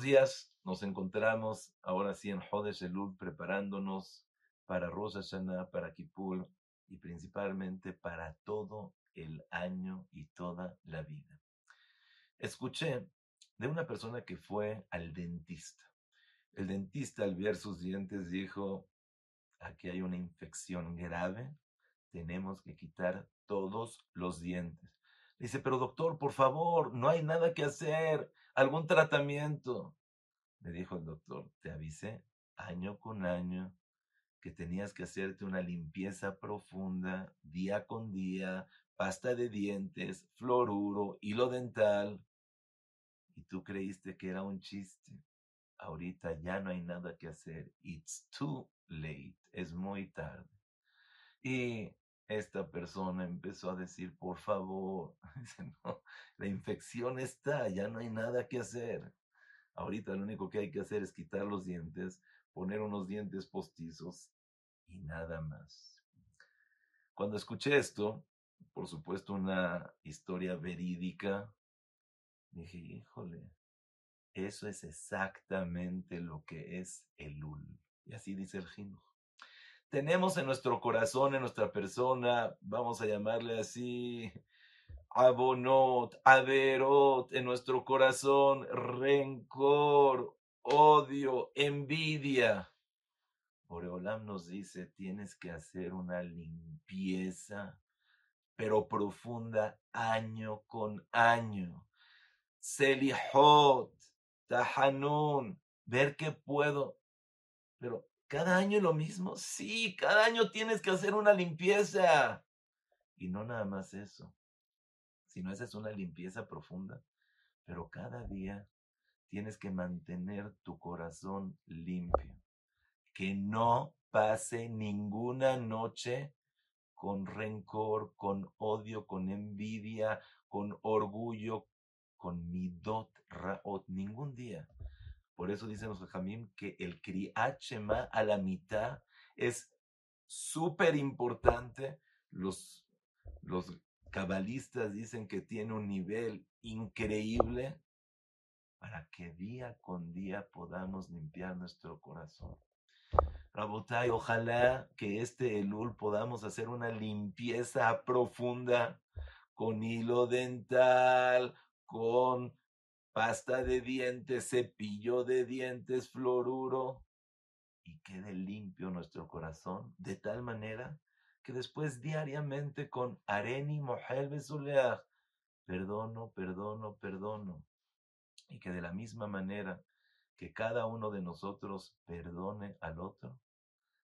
Días, nos encontramos ahora sí en Jodesh Elul preparándonos para Rosh para Kippur y principalmente para todo el año y toda la vida. Escuché de una persona que fue al dentista. El dentista al ver sus dientes dijo, aquí hay una infección grave, tenemos que quitar todos los dientes. Dice, pero doctor, por favor, no hay nada que hacer, algún tratamiento. Le dijo el doctor, te avisé año con año que tenías que hacerte una limpieza profunda día con día, pasta de dientes, fluoruro, hilo dental. Y tú creíste que era un chiste. Ahorita ya no hay nada que hacer. It's too late. Es muy tarde. Y esta persona empezó a decir, por favor, la infección está, ya no hay nada que hacer. Ahorita lo único que hay que hacer es quitar los dientes, poner unos dientes postizos y nada más. Cuando escuché esto, por supuesto una historia verídica, dije, híjole, eso es exactamente lo que es el ul. Y así dice el Jinuj tenemos en nuestro corazón, en nuestra persona, vamos a llamarle así, abonot, averot, en nuestro corazón, rencor, odio, envidia. Boreolam nos dice, tienes que hacer una limpieza, pero profunda, año con año. Selihot, Tahanun, ver qué puedo, pero ¿Cada año lo mismo? Sí, cada año tienes que hacer una limpieza. Y no nada más eso, sino esa es una limpieza profunda. Pero cada día tienes que mantener tu corazón limpio. Que no pase ninguna noche con rencor, con odio, con envidia, con orgullo, con midot raot, ningún día. Por eso dicen los jamim que el kriachema a la mitad es súper importante. Los, los cabalistas dicen que tiene un nivel increíble para que día con día podamos limpiar nuestro corazón. Rabotai, ojalá que este Elul podamos hacer una limpieza profunda con hilo dental, con pasta de dientes, cepillo de dientes, fluoruro, y quede limpio nuestro corazón de tal manera que después diariamente con areni mohel perdono, perdono, perdono, y que de la misma manera que cada uno de nosotros perdone al otro,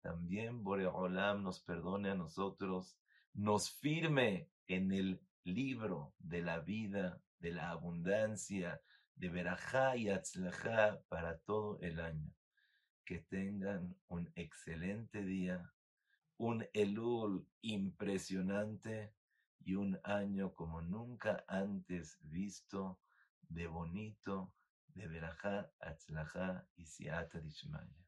también Boreolam nos perdone a nosotros, nos firme en el libro de la vida de la abundancia, de verajá y atzlajá para todo el año. Que tengan un excelente día, un Elul impresionante y un año como nunca antes visto, de bonito, de verajá, atzlajá y siata dishmaya.